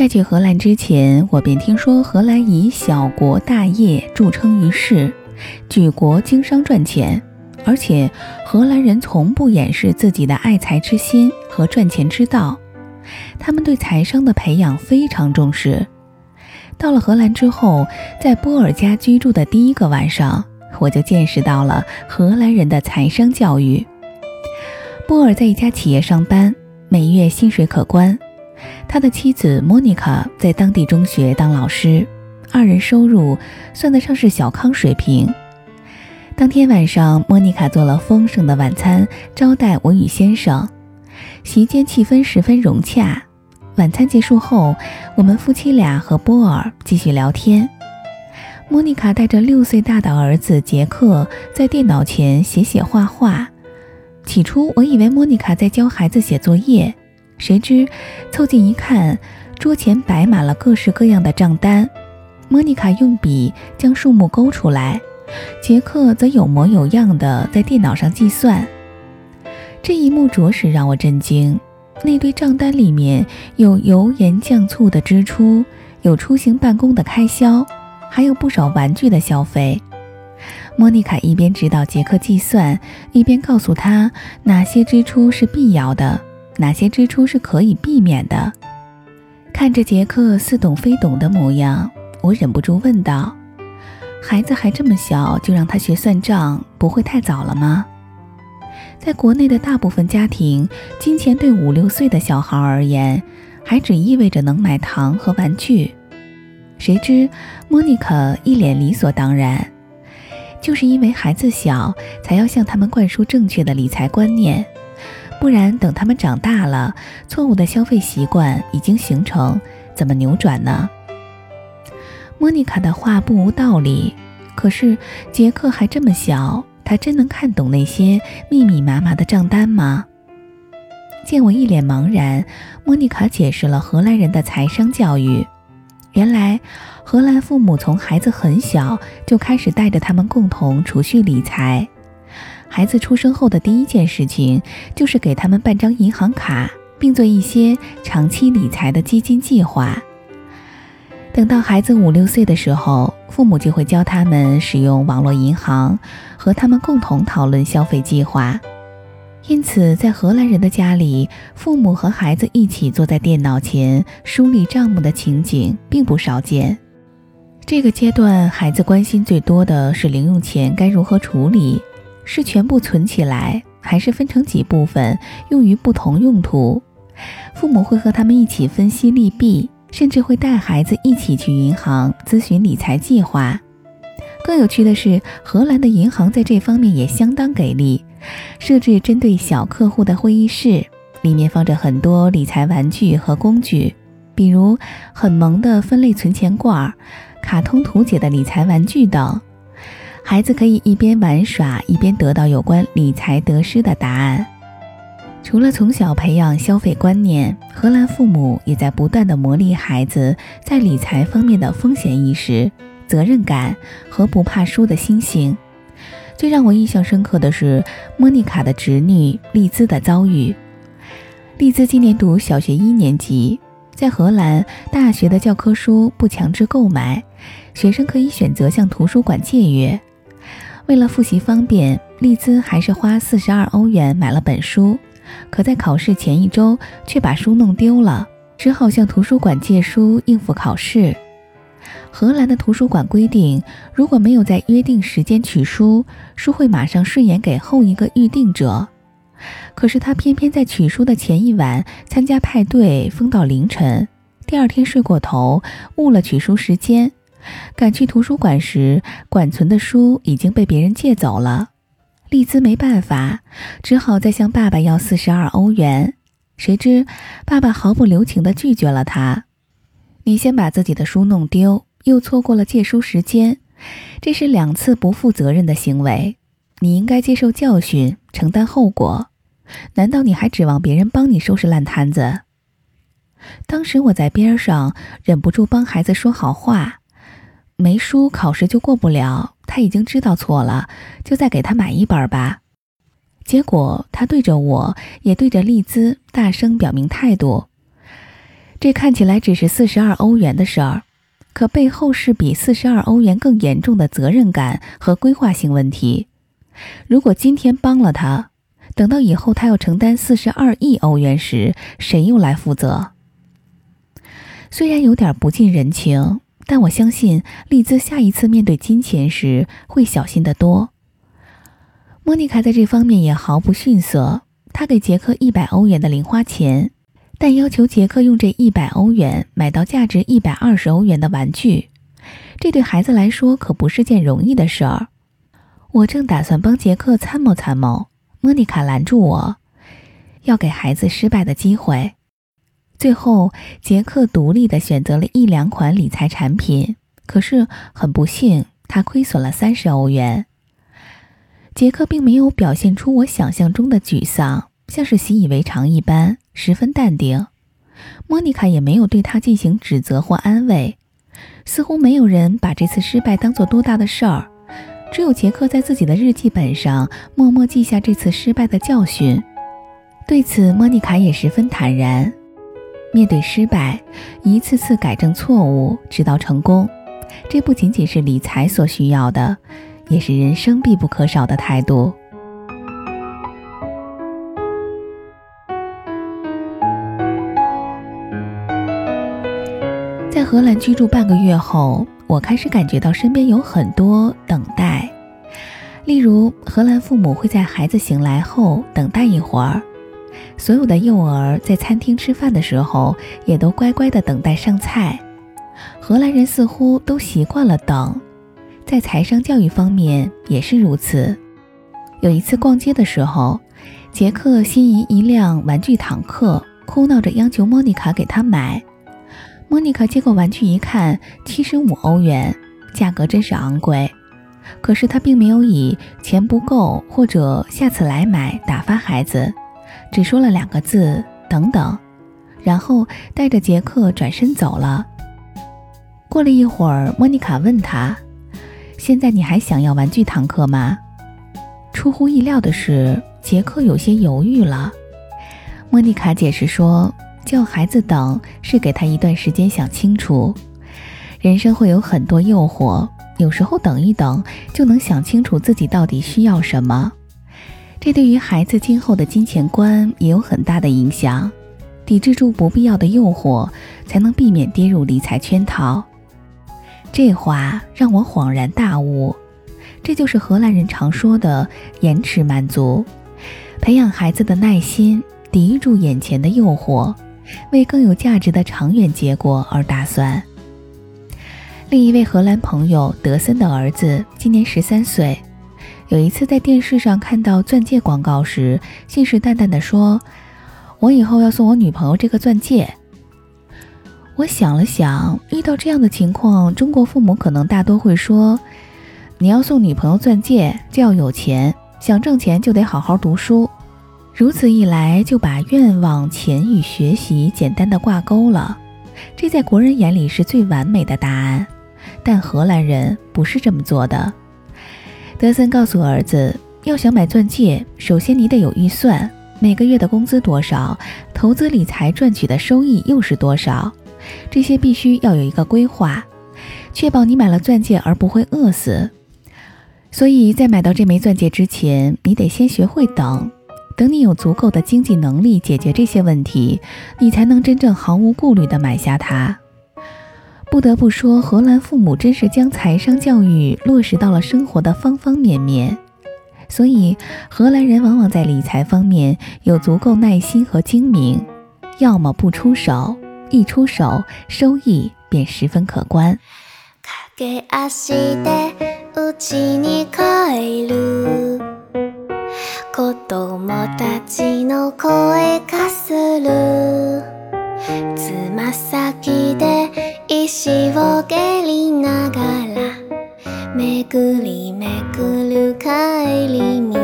在去荷兰之前，我便听说荷兰以小国大业著称于世，举国经商赚钱，而且荷兰人从不掩饰自己的爱财之心和赚钱之道，他们对财商的培养非常重视。到了荷兰之后，在波尔家居住的第一个晚上，我就见识到了荷兰人的财商教育。波尔在一家企业上班，每月薪水可观。他的妻子莫妮卡在当地中学当老师，二人收入算得上是小康水平。当天晚上，莫妮卡做了丰盛的晚餐招待我与先生，席间气氛十分融洽。晚餐结束后，我们夫妻俩和波尔继续聊天。莫妮卡带着六岁大的儿子杰克在电脑前写写画画。起初，我以为莫妮卡在教孩子写作业。谁知，凑近一看，桌前摆满了各式各样的账单。莫妮卡用笔将数目勾出来，杰克则有模有样的在电脑上计算。这一幕着实让我震惊。那堆账单里面有油盐酱醋的支出，有出行办公的开销，还有不少玩具的消费。莫妮卡一边指导杰克计算，一边告诉他哪些支出是必要的。哪些支出是可以避免的？看着杰克似懂非懂的模样，我忍不住问道：“孩子还这么小，就让他学算账，不会太早了吗？”在国内的大部分家庭，金钱对五六岁的小孩而言，还只意味着能买糖和玩具。谁知莫妮卡一脸理所当然，就是因为孩子小，才要向他们灌输正确的理财观念。不然，等他们长大了，错误的消费习惯已经形成，怎么扭转呢？莫妮卡的话不无道理，可是杰克还这么小，他真能看懂那些密密麻麻的账单吗？见我一脸茫然，莫妮卡解释了荷兰人的财商教育。原来，荷兰父母从孩子很小就开始带着他们共同储蓄理财。孩子出生后的第一件事情就是给他们办张银行卡，并做一些长期理财的基金计划。等到孩子五六岁的时候，父母就会教他们使用网络银行，和他们共同讨论消费计划。因此，在荷兰人的家里，父母和孩子一起坐在电脑前梳理账目的情景并不少见。这个阶段，孩子关心最多的是零用钱该如何处理。是全部存起来，还是分成几部分用于不同用途？父母会和他们一起分析利弊，甚至会带孩子一起去银行咨询理财计划。更有趣的是，荷兰的银行在这方面也相当给力，设置针对小客户的会议室，里面放着很多理财玩具和工具，比如很萌的分类存钱罐、卡通图解的理财玩具等。孩子可以一边玩耍，一边得到有关理财得失的答案。除了从小培养消费观念，荷兰父母也在不断的磨砺孩子在理财方面的风险意识、责任感和不怕输的心性。最让我印象深刻的是莫妮卡的侄女丽兹的遭遇。丽兹今年读小学一年级，在荷兰大学的教科书不强制购买，学生可以选择向图书馆借阅。为了复习方便，丽兹还是花四十二欧元买了本书。可在考试前一周，却把书弄丢了，只好向图书馆借书应付考试。荷兰的图书馆规定，如果没有在约定时间取书，书会马上顺延给后一个预定者。可是他偏偏在取书的前一晚参加派对，疯到凌晨，第二天睡过头，误了取书时间。赶去图书馆时，馆存的书已经被别人借走了。丽兹没办法，只好再向爸爸要四十二欧元。谁知爸爸毫不留情地拒绝了他：“你先把自己的书弄丢，又错过了借书时间，这是两次不负责任的行为。你应该接受教训，承担后果。难道你还指望别人帮你收拾烂摊子？”当时我在边上，忍不住帮孩子说好话。没书考试就过不了，他已经知道错了，就再给他买一本吧。结果他对着我，也对着丽兹大声表明态度。这看起来只是四十二欧元的事儿，可背后是比四十二欧元更严重的责任感和规划性问题。如果今天帮了他，等到以后他要承担四十二亿欧元时，谁又来负责？虽然有点不近人情，但我相信丽兹下一次面对金钱时会小心得多。莫妮卡在这方面也毫不逊色，她给杰克一百欧元的零花钱，但要求杰克用这一百欧元买到价值一百二十欧元的玩具。这对孩子来说可不是件容易的事儿。我正打算帮杰克参谋参谋，莫妮卡拦住我，要给孩子失败的机会。最后，杰克独立地选择了一两款理财产品，可是很不幸，他亏损了三十欧元。杰克并没有表现出我想象中的沮丧，像是习以为常一般，十分淡定。莫妮卡也没有对他进行指责或安慰，似乎没有人把这次失败当做多大的事儿。只有杰克在自己的日记本上默默记下这次失败的教训。对此，莫妮卡也十分坦然。面对失败，一次次改正错误，直到成功，这不仅仅是理财所需要的，也是人生必不可少的态度。在荷兰居住半个月后，我开始感觉到身边有很多等待，例如荷兰父母会在孩子醒来后等待一会儿。所有的幼儿在餐厅吃饭的时候，也都乖乖地等待上菜。荷兰人似乎都习惯了等，在财商教育方面也是如此。有一次逛街的时候，杰克心仪一辆玩具坦克，哭闹着央求莫妮卡给他买。莫妮卡接过玩具一看，七十五欧元，价格真是昂贵。可是他并没有以钱不够或者下次来买打发孩子。只说了两个字“等等”，然后带着杰克转身走了。过了一会儿，莫妮卡问他：“现在你还想要玩具坦克吗？”出乎意料的是，杰克有些犹豫了。莫妮卡解释说：“叫孩子等是给他一段时间想清楚。人生会有很多诱惑，有时候等一等就能想清楚自己到底需要什么。”这对于孩子今后的金钱观也有很大的影响，抵制住不必要的诱惑，才能避免跌入理财圈套。这话让我恍然大悟，这就是荷兰人常说的延迟满足，培养孩子的耐心，抵御住眼前的诱惑，为更有价值的长远结果而打算。另一位荷兰朋友德森的儿子今年十三岁。有一次在电视上看到钻戒广告时，信誓旦旦地说：“我以后要送我女朋友这个钻戒。”我想了想，遇到这样的情况，中国父母可能大多会说：“你要送女朋友钻戒，就要有钱，想挣钱就得好好读书。”如此一来，就把愿望、钱与学习简单的挂钩了。这在国人眼里是最完美的答案，但荷兰人不是这么做的。德森告诉儿子，要想买钻戒，首先你得有预算，每个月的工资多少，投资理财赚取的收益又是多少，这些必须要有一个规划，确保你买了钻戒而不会饿死。所以在买到这枚钻戒之前，你得先学会等，等你有足够的经济能力解决这些问题，你才能真正毫无顾虑地买下它。不得不说，荷兰父母真是将财商教育落实到了生活的方方面面，所以荷兰人往往在理财方面有足够耐心和精明，要么不出手，一出手收益便十分可观。しを蹴りながらめぐりめぐる帰り道。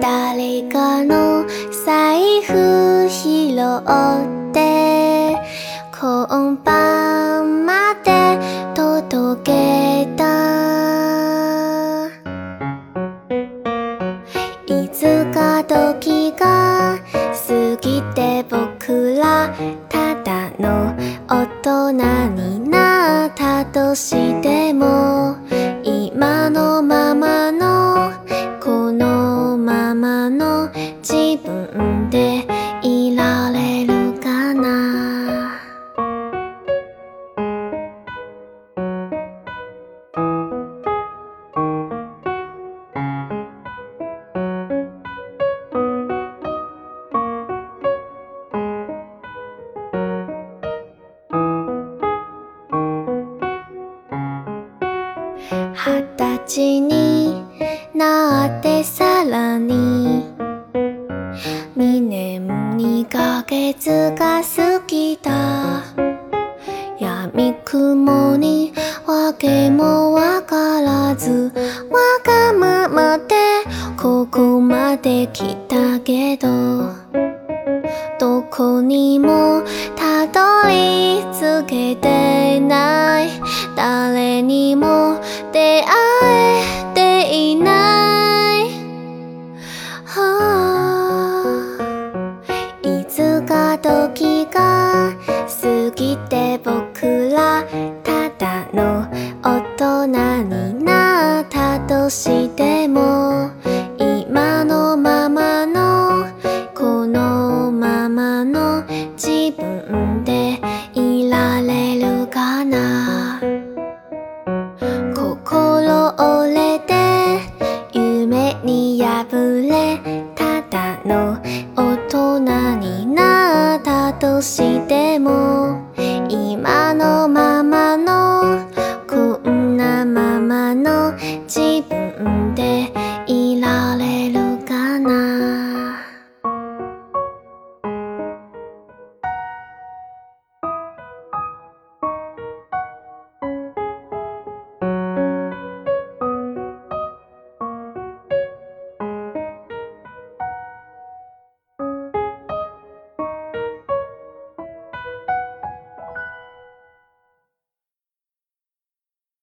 誰かの財布拾う大人になったとしても闇雲に訳もわからず。わがままでここまで来